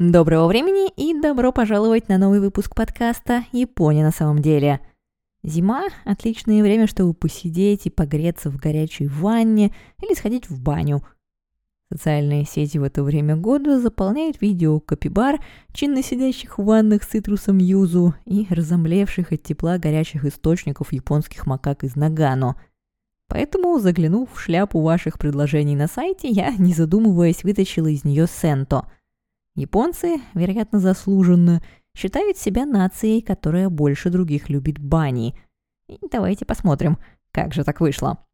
Доброго времени и добро пожаловать на новый выпуск подкаста «Япония на самом деле». Зима – отличное время, чтобы посидеть и погреться в горячей ванне или сходить в баню. Социальные сети в это время года заполняют видео капибар, чинно сидящих в ваннах с цитрусом юзу и разомлевших от тепла горячих источников японских макак из Нагано. Поэтому, заглянув в шляпу ваших предложений на сайте, я, не задумываясь, вытащила из нее сенто – Японцы, вероятно заслуженно, считают себя нацией, которая больше других любит бани. И давайте посмотрим, как же так вышло.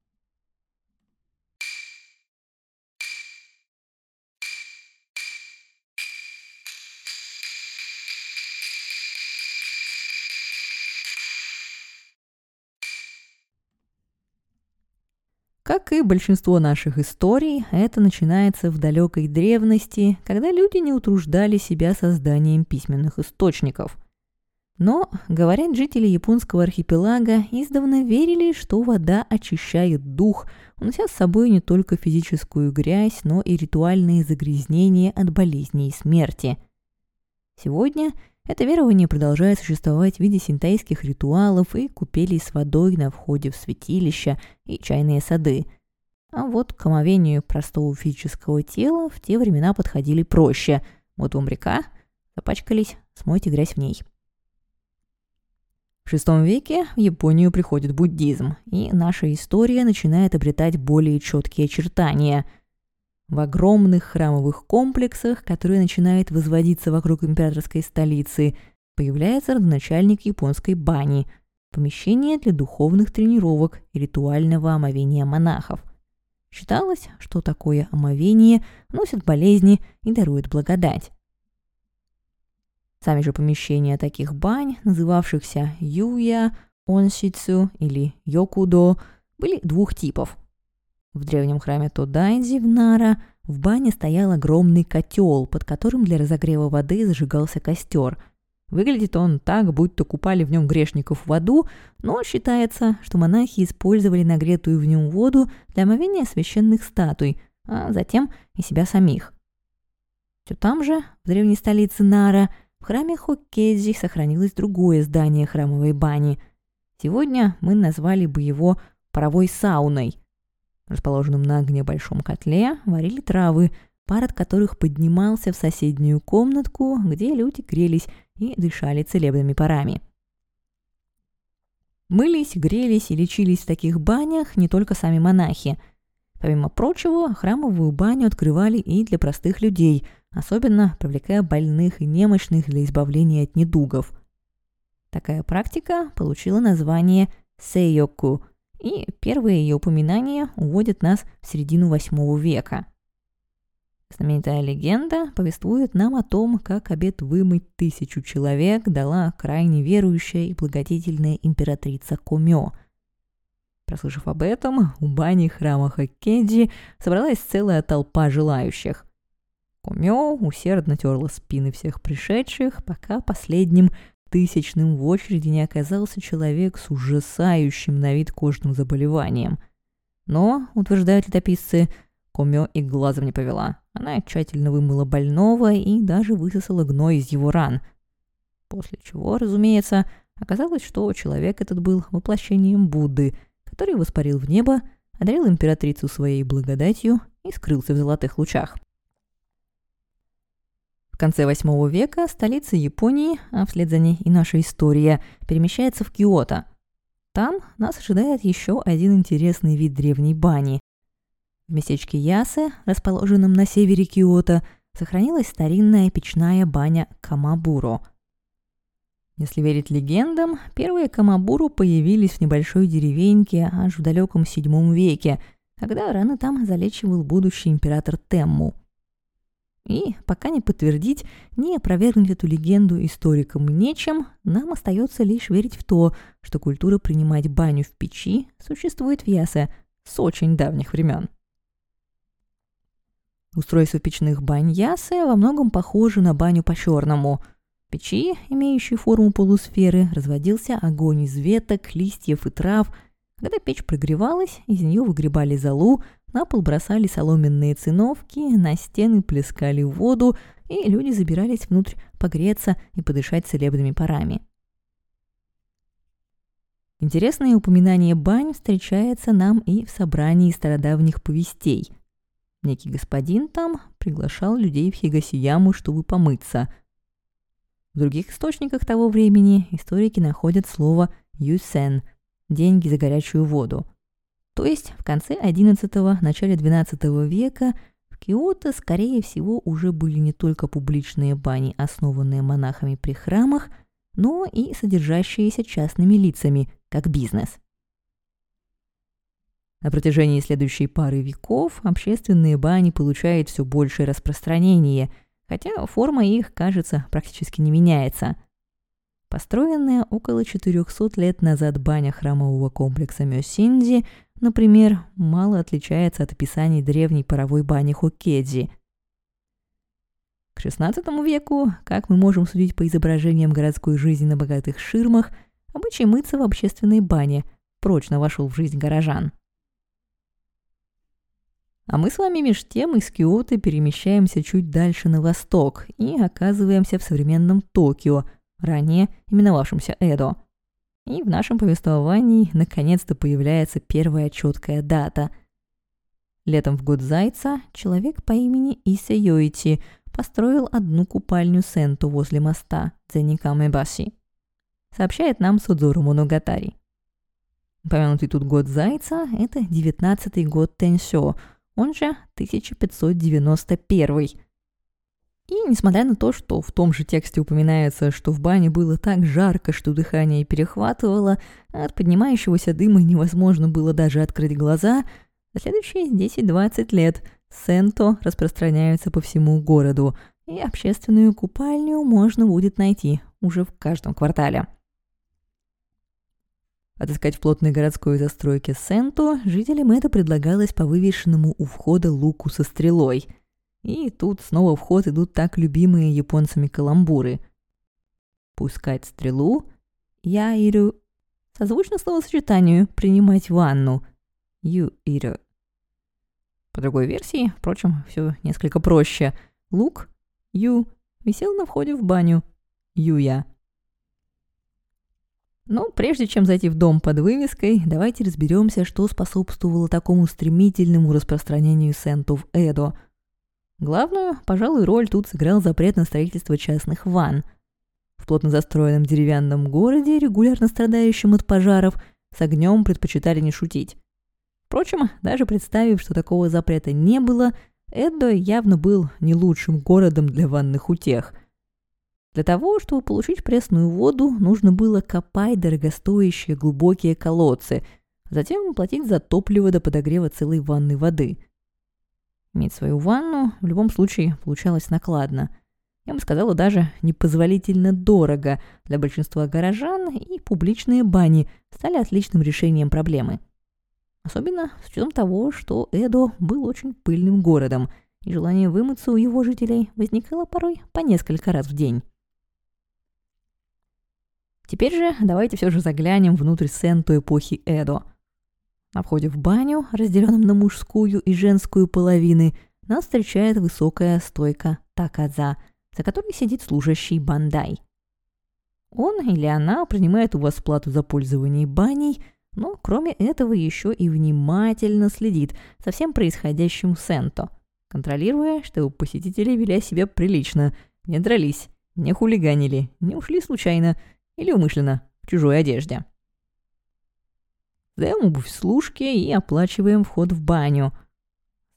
Как и большинство наших историй, это начинается в далекой древности, когда люди не утруждали себя созданием письменных источников. Но, говорят жители японского архипелага, издавна верили, что вода очищает дух, унося с собой не только физическую грязь, но и ритуальные загрязнения от болезней и смерти. Сегодня – это верование продолжает существовать в виде синтаистских ритуалов и купелей с водой на входе в святилища и чайные сады. А вот к омовению простого физического тела в те времена подходили проще. Вот вам река, запачкались, смойте грязь в ней. В VI веке в Японию приходит буддизм, и наша история начинает обретать более четкие очертания – в огромных храмовых комплексах, которые начинают возводиться вокруг императорской столицы, появляется родоначальник японской бани, помещение для духовных тренировок и ритуального омовения монахов. Считалось, что такое омовение носит болезни и дарует благодать. Сами же помещения таких бань, называвшихся юя, онсицу или йокудо, были двух типов – в древнем храме Тодайзи в Нара в бане стоял огромный котел, под которым для разогрева воды зажигался костер. Выглядит он так, будто купали в нем грешников в аду, но считается, что монахи использовали нагретую в нем воду для омовения священных статуй, а затем и себя самих. Все там же, в древней столице Нара, в храме Хоккедзи сохранилось другое здание храмовой бани. Сегодня мы назвали бы его паровой сауной – расположенном на огне большом котле, варили травы, пар от которых поднимался в соседнюю комнатку, где люди грелись и дышали целебными парами. Мылись, грелись и лечились в таких банях не только сами монахи. Помимо прочего, храмовую баню открывали и для простых людей, особенно привлекая больных и немощных для избавления от недугов. Такая практика получила название сейоку – и первые ее упоминания уводят нас в середину восьмого века. Знаменитая легенда повествует нам о том, как обед вымыть тысячу человек дала крайне верующая и благодетельная императрица Кумё. Прослышав об этом, у бани храма Хоккеджи собралась целая толпа желающих. Кумё усердно терла спины всех пришедших, пока последним тысячным в очереди не оказался человек с ужасающим на вид кожным заболеванием. Но, утверждают летописцы, Комё и глазом не повела. Она тщательно вымыла больного и даже высосала гной из его ран. После чего, разумеется, оказалось, что человек этот был воплощением Будды, который воспарил в небо, одарил императрицу своей благодатью и скрылся в золотых лучах. В конце VIII века столица Японии, а вслед за ней и наша история, перемещается в Киото. Там нас ожидает еще один интересный вид древней бани. В местечке Ясе, расположенном на севере Киото, сохранилась старинная печная баня Камабуро. Если верить легендам, первые Камабуру появились в небольшой деревеньке аж в далеком VII веке, когда раны там залечивал будущий император Темму – и пока не подтвердить, не опровергнуть эту легенду историкам нечем, нам остается лишь верить в то, что культура принимать баню в печи существует в Ясе с очень давних времен. Устройство печных бань Ясы во многом похоже на баню по-черному. В печи, имеющей форму полусферы, разводился огонь из веток, листьев и трав. Когда печь прогревалась, из нее выгребали золу, на пол бросали соломенные циновки, на стены плескали воду, и люди забирались внутрь погреться и подышать целебными парами. Интересное упоминание бань встречается нам и в собрании стародавних повестей. Некий господин там приглашал людей в Хигасияму, чтобы помыться. В других источниках того времени историки находят слово «юсен» – «деньги за горячую воду». То есть в конце XI – начале XII века в Киото, скорее всего, уже были не только публичные бани, основанные монахами при храмах, но и содержащиеся частными лицами, как бизнес. На протяжении следующей пары веков общественные бани получают все большее распространение, хотя форма их, кажется, практически не меняется. Построенная около 400 лет назад баня храмового комплекса Мёсинди, например, мало отличается от описаний древней паровой бани Хоккеди. К XVI веку, как мы можем судить по изображениям городской жизни на богатых ширмах – Обычай мыться в общественной бане прочно вошел в жизнь горожан. А мы с вами меж тем из Киота перемещаемся чуть дальше на восток и оказываемся в современном Токио, ранее именовавшемся Эдо. И в нашем повествовании наконец-то появляется первая четкая дата. Летом в год Зайца человек по имени Иса Йоити построил одну купальню Сенту возле моста Дзеникамебаси сообщает нам Судзуру Моногатари. Упомянутый тут год Зайца – это 19-й год Тенсё, он же 1591. И несмотря на то, что в том же тексте упоминается, что в бане было так жарко, что дыхание перехватывало, от поднимающегося дыма невозможно было даже открыть глаза, за следующие 10-20 лет сенто распространяются по всему городу, и общественную купальню можно будет найти уже в каждом квартале. Отыскать в плотной городской застройке Сенто жителям это предлагалось по вывешенному у входа луку со стрелой. И тут снова в ход идут так любимые японцами каламбуры. Пускать стрелу, я ирю, созвучно словосочетанию «принимать ванну», ю ирю. По другой версии, впрочем, все несколько проще. Лук, ю, висел на входе в баню, юя. Но прежде чем зайти в дом под вывеской, давайте разберемся, что способствовало такому стремительному распространению сенту в Эдо. Главную, пожалуй, роль тут сыграл запрет на строительство частных ванн. В плотно застроенном деревянном городе, регулярно страдающем от пожаров, с огнем предпочитали не шутить. Впрочем, даже представив, что такого запрета не было, Эдо явно был не лучшим городом для ванных утех – для того, чтобы получить пресную воду, нужно было копать дорогостоящие глубокие колодцы, затем платить за топливо до подогрева целой ванны воды. Иметь свою ванну в любом случае получалось накладно. Я бы сказала, даже непозволительно дорого для большинства горожан, и публичные бани стали отличным решением проблемы. Особенно с учетом того, что Эдо был очень пыльным городом, и желание вымыться у его жителей возникало порой по несколько раз в день. Теперь же давайте все же заглянем внутрь сенту эпохи Эдо. На входе в баню, разделенном на мужскую и женскую половины, нас встречает высокая стойка такадза, за которой сидит служащий бандай. Он или она принимает у вас плату за пользование баней, но кроме этого еще и внимательно следит за всем происходящим в Сенто, контролируя, чтобы посетители вели себя прилично, не дрались, не хулиганили, не ушли случайно – или умышленно в чужой одежде. Сдаем обувь служки и оплачиваем вход в баню.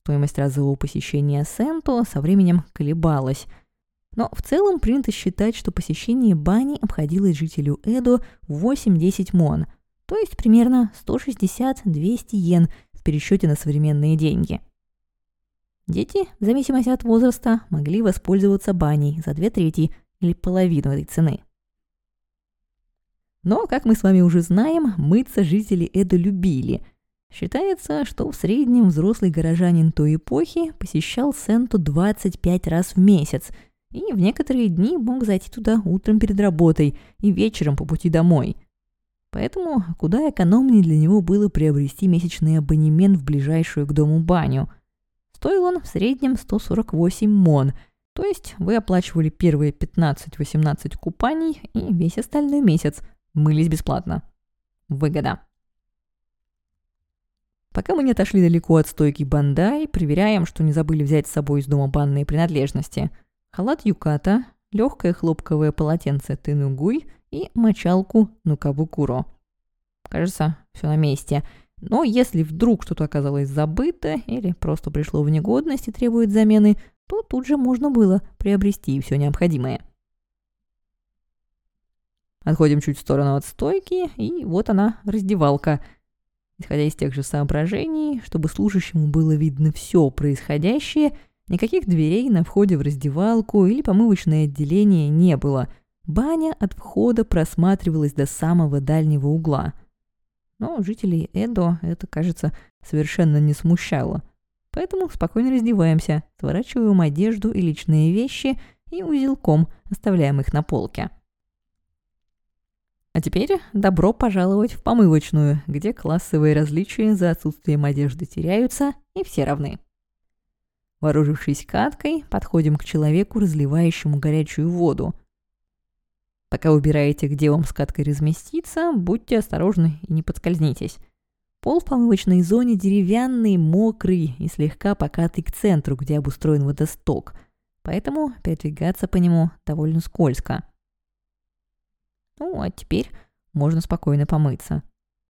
Стоимость разового посещения Сенто со временем колебалась. Но в целом принято считать, что посещение бани обходилось жителю Эдо в 8-10 мон, то есть примерно 160-200 йен в пересчете на современные деньги. Дети, в зависимости от возраста, могли воспользоваться баней за две трети или половину этой цены. Но, как мы с вами уже знаем, мыться жители Эда любили. Считается, что в среднем взрослый горожанин той эпохи посещал Сенту 25 раз в месяц, и в некоторые дни мог зайти туда утром перед работой и вечером по пути домой. Поэтому куда экономнее для него было приобрести месячный абонемент в ближайшую к дому баню. Стоил он в среднем 148 мон, то есть вы оплачивали первые 15-18 купаний и весь остальной месяц мылись бесплатно. Выгода. Пока мы не отошли далеко от стойки бандай, проверяем, что не забыли взять с собой из дома банные принадлежности. Халат юката, легкое хлопковое полотенце тынугуй и мочалку нукабукуро. Кажется, все на месте. Но если вдруг что-то оказалось забыто или просто пришло в негодность и требует замены, то тут же можно было приобрести все необходимое. Отходим чуть в сторону от стойки, и вот она, раздевалка – Исходя из тех же соображений, чтобы служащему было видно все происходящее, никаких дверей на входе в раздевалку или помывочное отделение не было. Баня от входа просматривалась до самого дальнего угла. Но жителей Эдо это, кажется, совершенно не смущало. Поэтому спокойно раздеваемся, сворачиваем одежду и личные вещи и узелком оставляем их на полке. А теперь добро пожаловать в помывочную, где классовые различия за отсутствием одежды теряются и все равны. Вооружившись каткой, подходим к человеку, разливающему горячую воду. Пока убираете, где вам с каткой разместиться, будьте осторожны и не подскользнитесь. Пол в помывочной зоне деревянный, мокрый и слегка покатый к центру, где обустроен водосток, поэтому передвигаться по нему довольно скользко. Ну, а теперь можно спокойно помыться.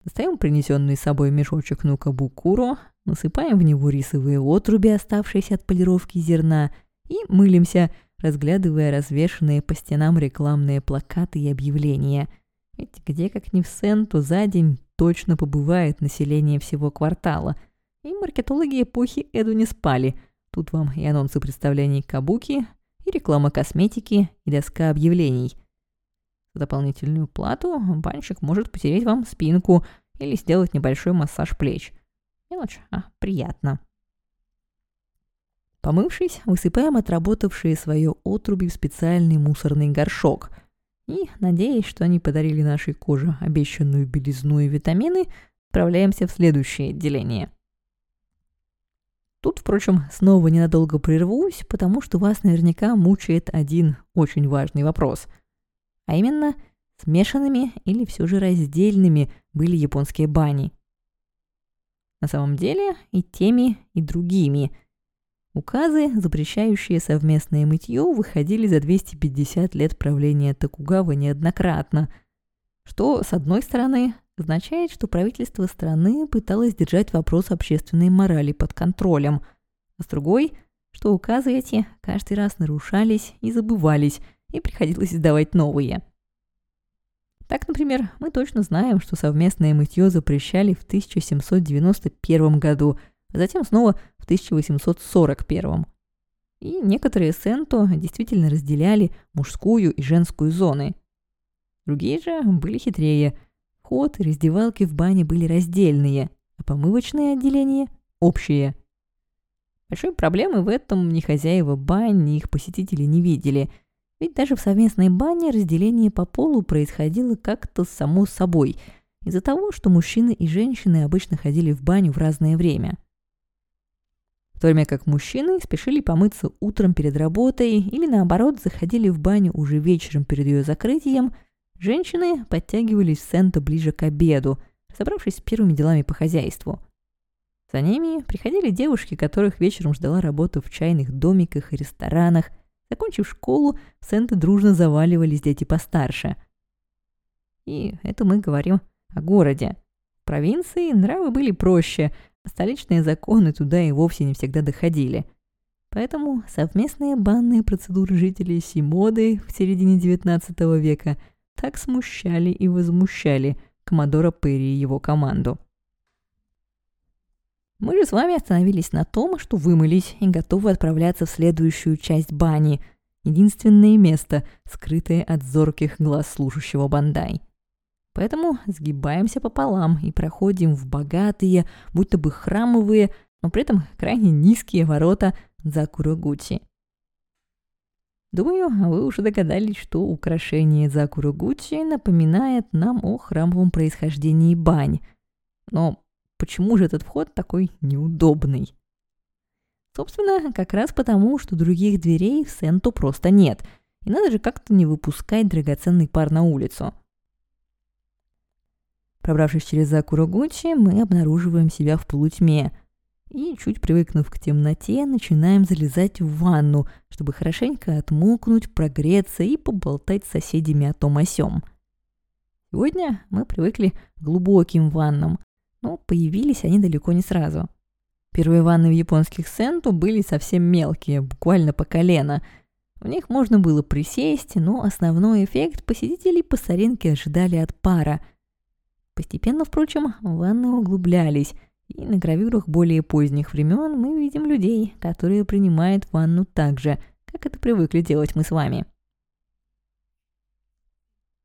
Достаем принесенный с собой мешочек нукабукуро, насыпаем в него рисовые отруби, оставшиеся от полировки зерна, и мылимся, разглядывая развешанные по стенам рекламные плакаты и объявления. Ведь где как ни в Сенту за день точно побывает население всего квартала. И маркетологи эпохи Эду не спали. Тут вам и анонсы представлений кабуки, и реклама косметики, и доска объявлений. За дополнительную плату банщик может потереть вам спинку или сделать небольшой массаж плеч. Мелочь, а приятно. Помывшись, высыпаем отработавшие свое отруби в специальный мусорный горшок. И, надеясь, что они подарили нашей коже обещанную белизну и витамины, отправляемся в следующее отделение. Тут, впрочем, снова ненадолго прервусь, потому что вас наверняка мучает один очень важный вопрос – а именно, смешанными или все же раздельными были японские бани. На самом деле и теми, и другими. Указы, запрещающие совместное мытье, выходили за 250 лет правления Токугава неоднократно, что, с одной стороны, означает, что правительство страны пыталось держать вопрос общественной морали под контролем, а с другой, что указы эти каждый раз нарушались и забывались – и приходилось издавать новые. Так, например, мы точно знаем, что совместное мытье запрещали в 1791 году, а затем снова в 1841. И некоторые сенто действительно разделяли мужскую и женскую зоны. Другие же были хитрее. Вход и раздевалки в бане были раздельные, а помывочные отделения – общие. Большой проблемы в этом ни хозяева бань, ни их посетители не видели – ведь даже в совместной бане разделение по полу происходило как-то само собой, из-за того, что мужчины и женщины обычно ходили в баню в разное время. В то время как мужчины спешили помыться утром перед работой или наоборот заходили в баню уже вечером перед ее закрытием, женщины подтягивались в Сента ближе к обеду, собравшись с первыми делами по хозяйству. За ними приходили девушки, которых вечером ждала работа в чайных домиках и ресторанах, Закончив школу, в Сенты дружно заваливались дети постарше. И это мы говорим о городе. В провинции нравы были проще, а столичные законы туда и вовсе не всегда доходили. Поэтому совместные банные процедуры жителей Симоды в середине XIX века так смущали и возмущали Коммодора Перри и его команду. Мы же с вами остановились на том, что вымылись и готовы отправляться в следующую часть бани. Единственное место, скрытое от зорких глаз служащего бандай. Поэтому сгибаемся пополам и проходим в богатые, будто бы храмовые, но при этом крайне низкие ворота Закурогути. Думаю, вы уже догадались, что украшение Закура Гуччи напоминает нам о храмовом происхождении бань. Но почему же этот вход такой неудобный? Собственно, как раз потому, что других дверей в Сенту просто нет, и надо же как-то не выпускать драгоценный пар на улицу. Пробравшись через Закурогучи, мы обнаруживаем себя в полутьме и, чуть привыкнув к темноте, начинаем залезать в ванну, чтобы хорошенько отмокнуть, прогреться и поболтать с соседями о том о сём. Сегодня мы привыкли к глубоким ваннам, но появились они далеко не сразу – Первые ванны в японских сенту были совсем мелкие, буквально по колено. В них можно было присесть, но основной эффект посетителей по старинке ожидали от пара. Постепенно, впрочем, ванны углублялись, и на гравюрах более поздних времен мы видим людей, которые принимают ванну так же, как это привыкли делать мы с вами.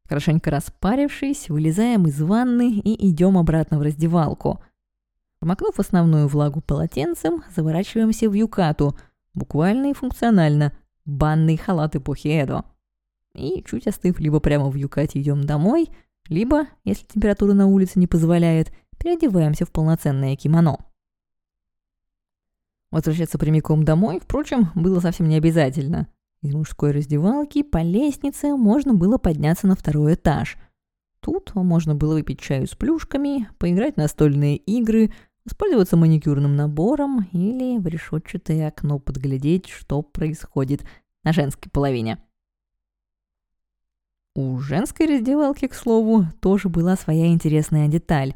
Хорошенько распарившись, вылезаем из ванны и идем обратно в раздевалку – Промокнув основную влагу полотенцем, заворачиваемся в юкату, буквально и функционально, банный халат эпохи Эдо. И чуть остыв, либо прямо в юкате идем домой, либо, если температура на улице не позволяет, переодеваемся в полноценное кимоно. Возвращаться прямиком домой, впрочем, было совсем не обязательно. Из мужской раздевалки по лестнице можно было подняться на второй этаж. Тут можно было выпить чаю с плюшками, поиграть в настольные игры, воспользоваться маникюрным набором или в решетчатое окно подглядеть, что происходит на женской половине. У женской раздевалки, к слову, тоже была своя интересная деталь.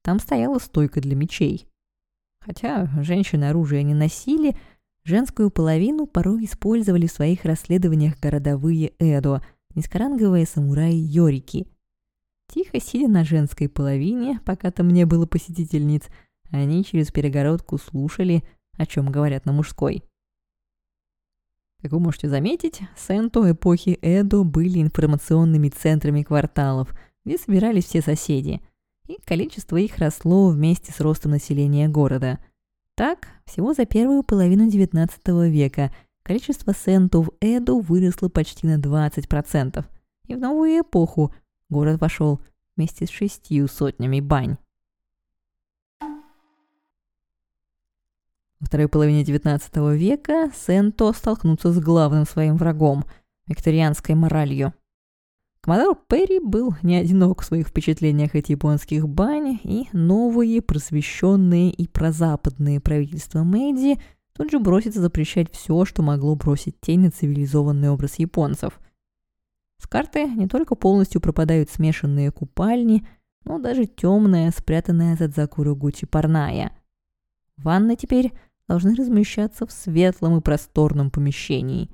Там стояла стойка для мечей. Хотя женщины оружие не носили, женскую половину порой использовали в своих расследованиях городовые Эдо, низкоранговые самураи Йорики. Тихо сидя на женской половине, пока там не было посетительниц – они через перегородку слушали, о чем говорят на мужской. Как вы можете заметить, Сенто эпохи Эдо были информационными центрами кварталов, где собирались все соседи, и количество их росло вместе с ростом населения города. Так, всего за первую половину XIX века количество Сенто в Эду выросло почти на 20%, и в новую эпоху город вошел вместе с шестью сотнями бань. Во второй половине XIX века Сенто столкнутся с главным своим врагом – викторианской моралью. Коммодор Перри был не одинок в своих впечатлениях от японских бань, и новые, просвещенные и прозападные правительства Мэйди тут же бросится запрещать все, что могло бросить тень на цивилизованный образ японцев. С карты не только полностью пропадают смешанные купальни, но даже темная, спрятанная за Дзакуру Гучи парная. Ванна теперь должны размещаться в светлом и просторном помещении.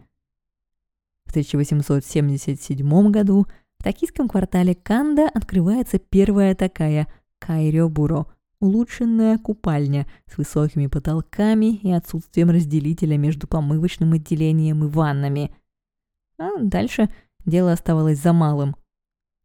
В 1877 году в токийском квартале Канда открывается первая такая Кайрёбуро – улучшенная купальня с высокими потолками и отсутствием разделителя между помывочным отделением и ваннами. А дальше дело оставалось за малым.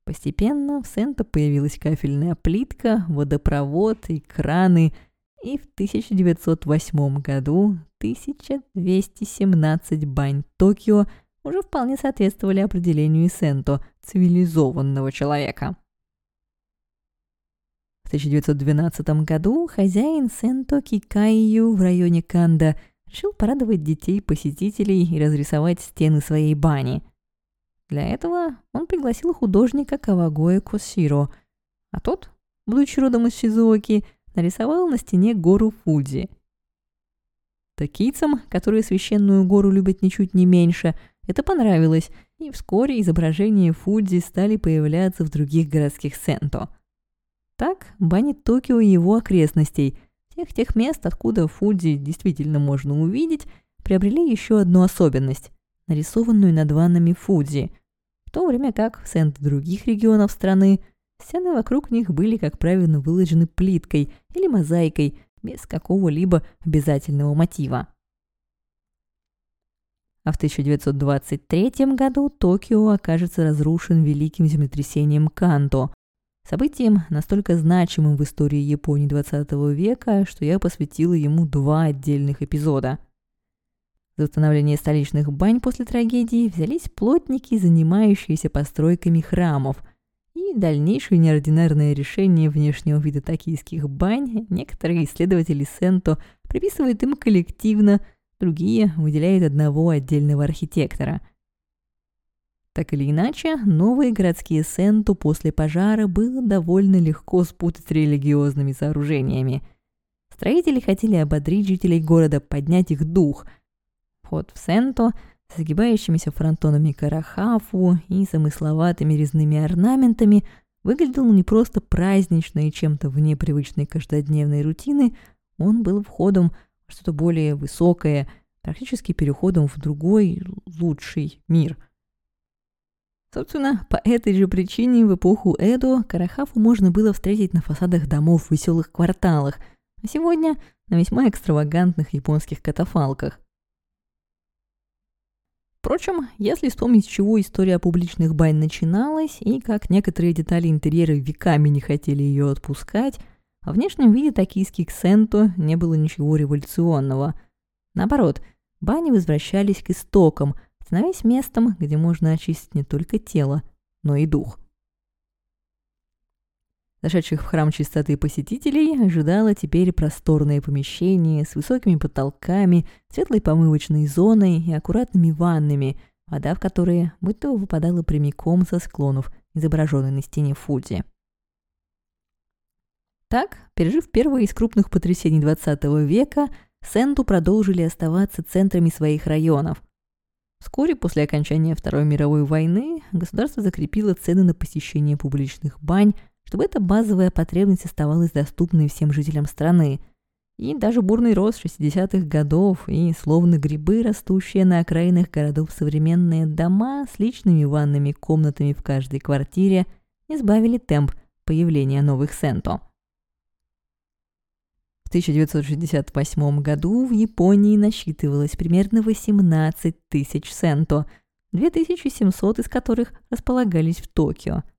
Постепенно в Сента появилась кафельная плитка, водопровод и краны – и в 1908 году 1217 бань Токио уже вполне соответствовали определению Сенто цивилизованного человека. В 1912 году хозяин Сенто Кикайю в районе Канда решил порадовать детей-посетителей и разрисовать стены своей бани. Для этого он пригласил художника Кавагоя Косиро, а тот, будучи родом из Шизуоки, нарисовал на стене гору Фудзи. Токийцам, которые священную гору любят ничуть не меньше, это понравилось, и вскоре изображения Фудзи стали появляться в других городских сенто. Так, бани Токио и его окрестностей, всех тех мест, откуда Фудзи действительно можно увидеть, приобрели еще одну особенность, нарисованную над ваннами Фудзи, в то время как в сент других регионов страны – Стены вокруг них были, как правило, выложены плиткой или мозаикой, без какого-либо обязательного мотива. А в 1923 году Токио окажется разрушен великим землетрясением Канто, событием настолько значимым в истории Японии 20 века, что я посвятила ему два отдельных эпизода. За установление столичных бань после трагедии взялись плотники, занимающиеся постройками храмов. И дальнейшее неординарное решение внешнего вида токийских бань некоторые исследователи Сенто приписывают им коллективно, другие выделяют одного отдельного архитектора. Так или иначе, новые городские Сенто после пожара было довольно легко спутать с религиозными сооружениями. Строители хотели ободрить жителей города, поднять их дух – Вход в Сенто с загибающимися фронтонами карахафу и замысловатыми резными орнаментами выглядел не просто празднично и чем-то вне привычной каждодневной рутины, он был входом что-то более высокое, практически переходом в другой, лучший мир. Собственно, по этой же причине в эпоху Эдо Карахафу можно было встретить на фасадах домов в веселых кварталах, а сегодня на весьма экстравагантных японских катафалках. Впрочем, если вспомнить, с чего история публичных бань начиналась и как некоторые детали интерьера веками не хотели ее отпускать, во внешнем виде токийских сенто не было ничего революционного. Наоборот, бани возвращались к истокам, становясь местом, где можно очистить не только тело, но и дух. Зашедших в храм чистоты посетителей ожидало теперь просторное помещение с высокими потолками, светлой помывочной зоной и аккуратными ваннами, вода в которые будто выпадала прямиком со склонов, изображенной на стене Фудзи. Так, пережив первое из крупных потрясений XX века, Сенту продолжили оставаться центрами своих районов. Вскоре после окончания Второй мировой войны государство закрепило цены на посещение публичных бань, чтобы эта базовая потребность оставалась доступной всем жителям страны. И даже бурный рост 60-х годов и словно грибы, растущие на окраинах городов современные дома с личными ванными комнатами в каждой квартире, не сбавили темп появления новых сенто. В 1968 году в Японии насчитывалось примерно 18 тысяч сенто, 2700 из которых располагались в Токио –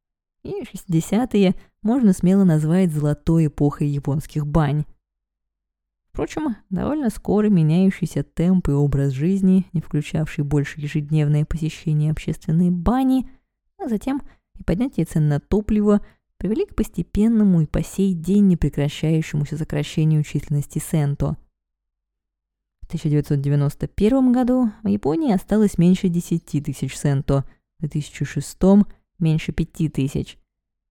и 60-е можно смело назвать золотой эпохой японских бань. Впрочем, довольно скоро меняющийся темп и образ жизни, не включавший больше ежедневное посещение общественной бани, а затем и поднятие цен на топливо, привели к постепенному и по сей день непрекращающемуся сокращению численности Сенто. В 1991 году в Японии осталось меньше 10 тысяч Сенто, в 2006 меньше 5000.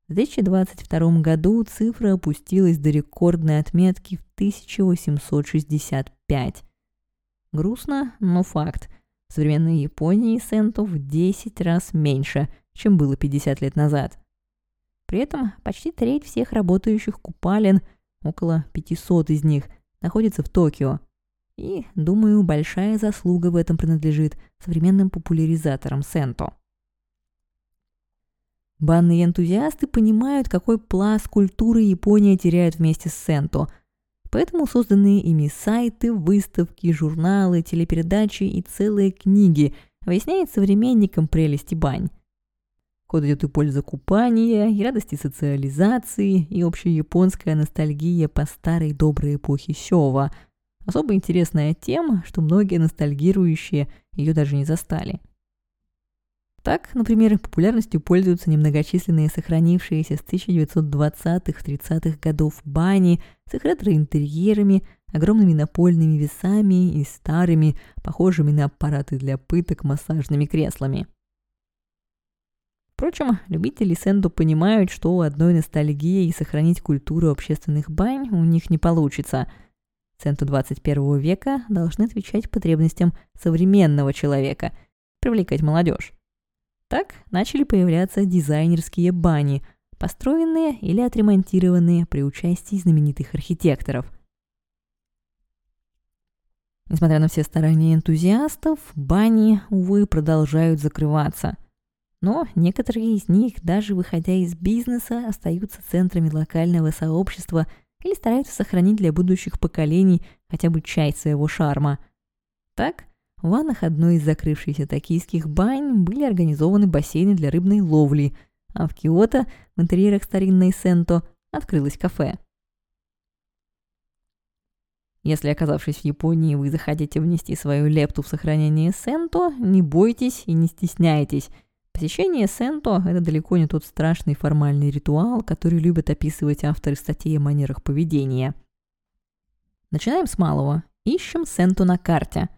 В 2022 году цифра опустилась до рекордной отметки в 1865. Грустно, но факт. В современной Японии сентов в 10 раз меньше, чем было 50 лет назад. При этом почти треть всех работающих купалин, около 500 из них, находится в Токио. И, думаю, большая заслуга в этом принадлежит современным популяризаторам сенто. Банные энтузиасты понимают, какой пласт культуры Япония теряет вместе с Сенто. Поэтому созданные ими сайты, выставки, журналы, телепередачи и целые книги объясняют современникам прелести бань. Код идет и польза купания, и радости социализации, и общая японская ностальгия по старой доброй эпохе Сёва. Особо интересная тема, что многие ностальгирующие ее даже не застали – так, например, популярностью пользуются немногочисленные сохранившиеся с 1920-30-х годов бани с их ретро-интерьерами, огромными напольными весами и старыми, похожими на аппараты для пыток массажными креслами. Впрочем, любители сэнду понимают, что одной ностальгией сохранить культуру общественных бань у них не получится. Сэнду 21 века должны отвечать потребностям современного человека, привлекать молодежь. Так начали появляться дизайнерские бани, построенные или отремонтированные при участии знаменитых архитекторов. Несмотря на все старания энтузиастов, бани, увы, продолжают закрываться. Но некоторые из них, даже выходя из бизнеса, остаются центрами локального сообщества или стараются сохранить для будущих поколений хотя бы часть своего шарма. Так, в ваннах одной из закрывшихся токийских бань были организованы бассейны для рыбной ловли, а в Киото, в интерьерах старинной Сенто, открылось кафе. Если, оказавшись в Японии, вы захотите внести свою лепту в сохранение Сенто, не бойтесь и не стесняйтесь. Посещение Сенто – это далеко не тот страшный формальный ритуал, который любят описывать авторы статей о манерах поведения. Начинаем с малого. Ищем Сенто на карте.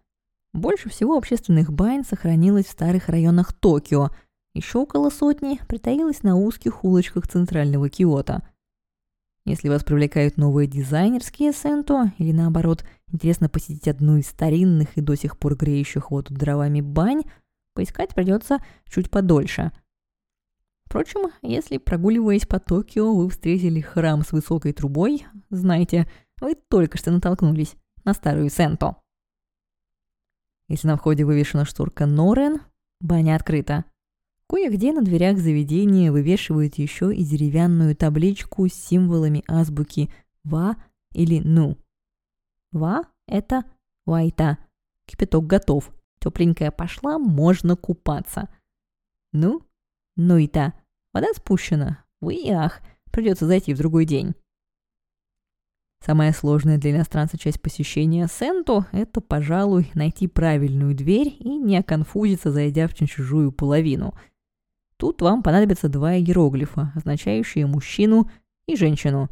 Больше всего общественных бань сохранилось в старых районах Токио. Еще около сотни притаилось на узких улочках центрального Киота – если вас привлекают новые дизайнерские сенто, или наоборот, интересно посетить одну из старинных и до сих пор греющих воду дровами бань, поискать придется чуть подольше. Впрочем, если, прогуливаясь по Токио, вы встретили храм с высокой трубой, знайте, вы только что натолкнулись на старую сенто. Если на входе вывешена шторка Норен, баня открыта. Кое-где на дверях заведения вывешивают еще и деревянную табличку с символами азбуки «ва» или «ну». «Ва» — это «вайта». Кипяток готов. Тепленькая пошла, можно купаться. «Ну?» «Ну и та. Вода спущена. Вы придется зайти в другой день». Самая сложная для иностранца часть посещения Сенто – это, пожалуй, найти правильную дверь и не оконфузиться, зайдя в чужую половину – Тут вам понадобятся два иероглифа, означающие мужчину и женщину.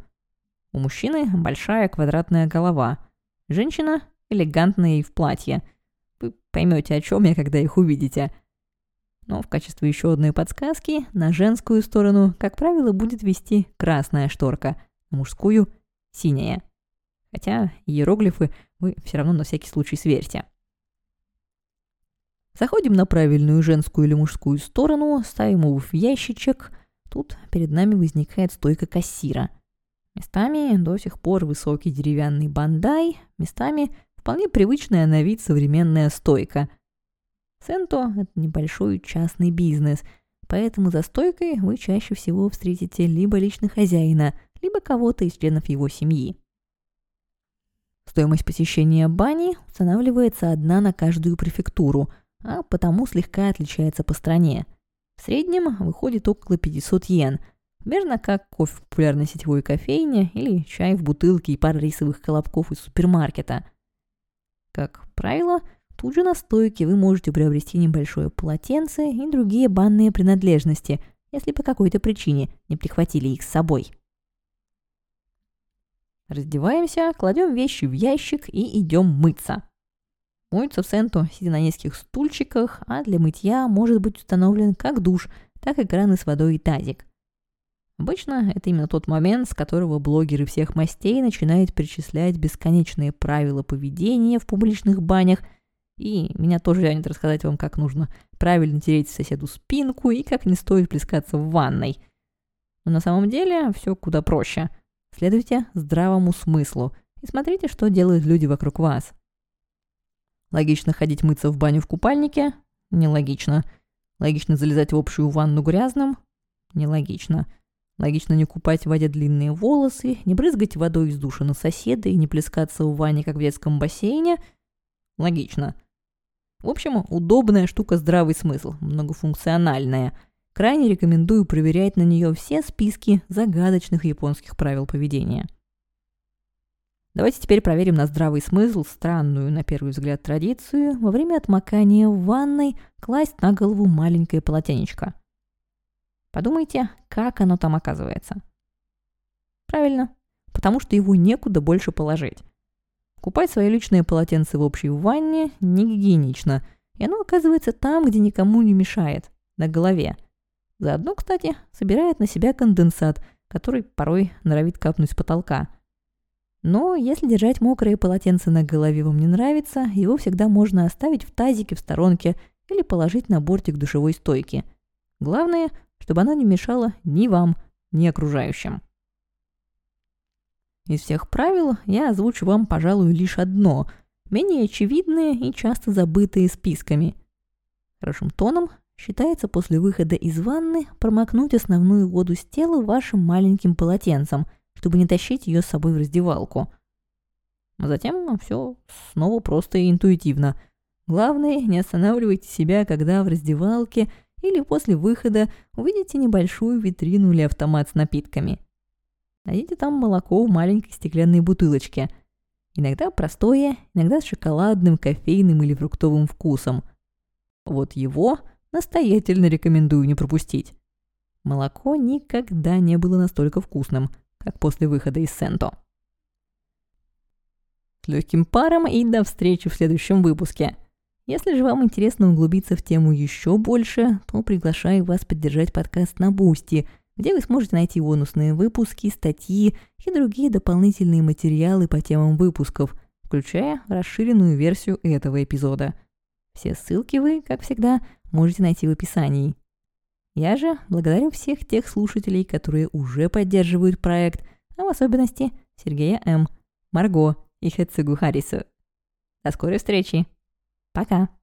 У мужчины большая квадратная голова, женщина элегантная и в платье. Вы поймете, о чем я, когда их увидите. Но в качестве еще одной подсказки на женскую сторону, как правило, будет вести красная шторка, мужскую – синяя. Хотя иероглифы вы все равно на всякий случай сверьте. Заходим на правильную женскую или мужскую сторону, ставим его в ящичек. Тут перед нами возникает стойка кассира. Местами до сих пор высокий деревянный бандай, местами вполне привычная на вид современная стойка. Сенто – это небольшой частный бизнес, поэтому за стойкой вы чаще всего встретите либо лично хозяина, либо кого-то из членов его семьи. Стоимость посещения бани устанавливается одна на каждую префектуру – а потому слегка отличается по стране. В среднем выходит около 500 йен, примерно как кофе в популярной сетевой кофейне или чай в бутылке и пара рисовых колобков из супермаркета. Как правило, тут же на стойке вы можете приобрести небольшое полотенце и другие банные принадлежности, если по какой-то причине не прихватили их с собой. Раздеваемся, кладем вещи в ящик и идем мыться. Моются в Сенту, сидя на низких стульчиках, а для мытья может быть установлен как душ, так и краны с водой и тазик. Обычно это именно тот момент, с которого блогеры всех мастей начинают перечислять бесконечные правила поведения в публичных банях, и меня тоже тянет рассказать вам, как нужно правильно тереть соседу спинку и как не стоит плескаться в ванной. Но на самом деле все куда проще. Следуйте здравому смыслу и смотрите, что делают люди вокруг вас – Логично ходить мыться в баню в купальнике? Нелогично. Логично залезать в общую ванну грязным? Нелогично. Логично не купать в воде длинные волосы, не брызгать водой из душа на соседа и не плескаться в ванне, как в детском бассейне? Логично. В общем, удобная штука здравый смысл, многофункциональная. Крайне рекомендую проверять на нее все списки загадочных японских правил поведения. Давайте теперь проверим на здравый смысл странную, на первый взгляд, традицию во время отмокания в ванной класть на голову маленькое полотенечко. Подумайте, как оно там оказывается. Правильно, потому что его некуда больше положить. Купать свои личные полотенца в общей ванне не гигиенично, и оно оказывается там, где никому не мешает, на голове. Заодно, кстати, собирает на себя конденсат, который порой норовит капнуть с потолка – но если держать мокрое полотенце на голове вам не нравится, его всегда можно оставить в тазике в сторонке или положить на бортик душевой стойки. Главное, чтобы оно не мешало ни вам, ни окружающим. Из всех правил я озвучу вам, пожалуй, лишь одно, менее очевидное и часто забытое списками. Хорошим тоном считается после выхода из ванны промокнуть основную воду с тела вашим маленьким полотенцем – чтобы не тащить ее с собой в раздевалку. А затем все снова просто и интуитивно. Главное, не останавливайте себя, когда в раздевалке или после выхода увидите небольшую витрину или автомат с напитками. Найдите там молоко в маленькой стеклянной бутылочке. Иногда простое, иногда с шоколадным, кофейным или фруктовым вкусом. Вот его настоятельно рекомендую не пропустить. Молоко никогда не было настолько вкусным, как после выхода из сэнто. С легким паром и до встречи в следующем выпуске. Если же вам интересно углубиться в тему еще больше, то приглашаю вас поддержать подкаст на Бусти, где вы сможете найти бонусные выпуски, статьи и другие дополнительные материалы по темам выпусков, включая расширенную версию этого эпизода. Все ссылки вы, как всегда, можете найти в описании. Я же благодарю всех тех слушателей, которые уже поддерживают проект, а в особенности Сергея М., Марго и Хэцугу Харису. До скорой встречи! Пока!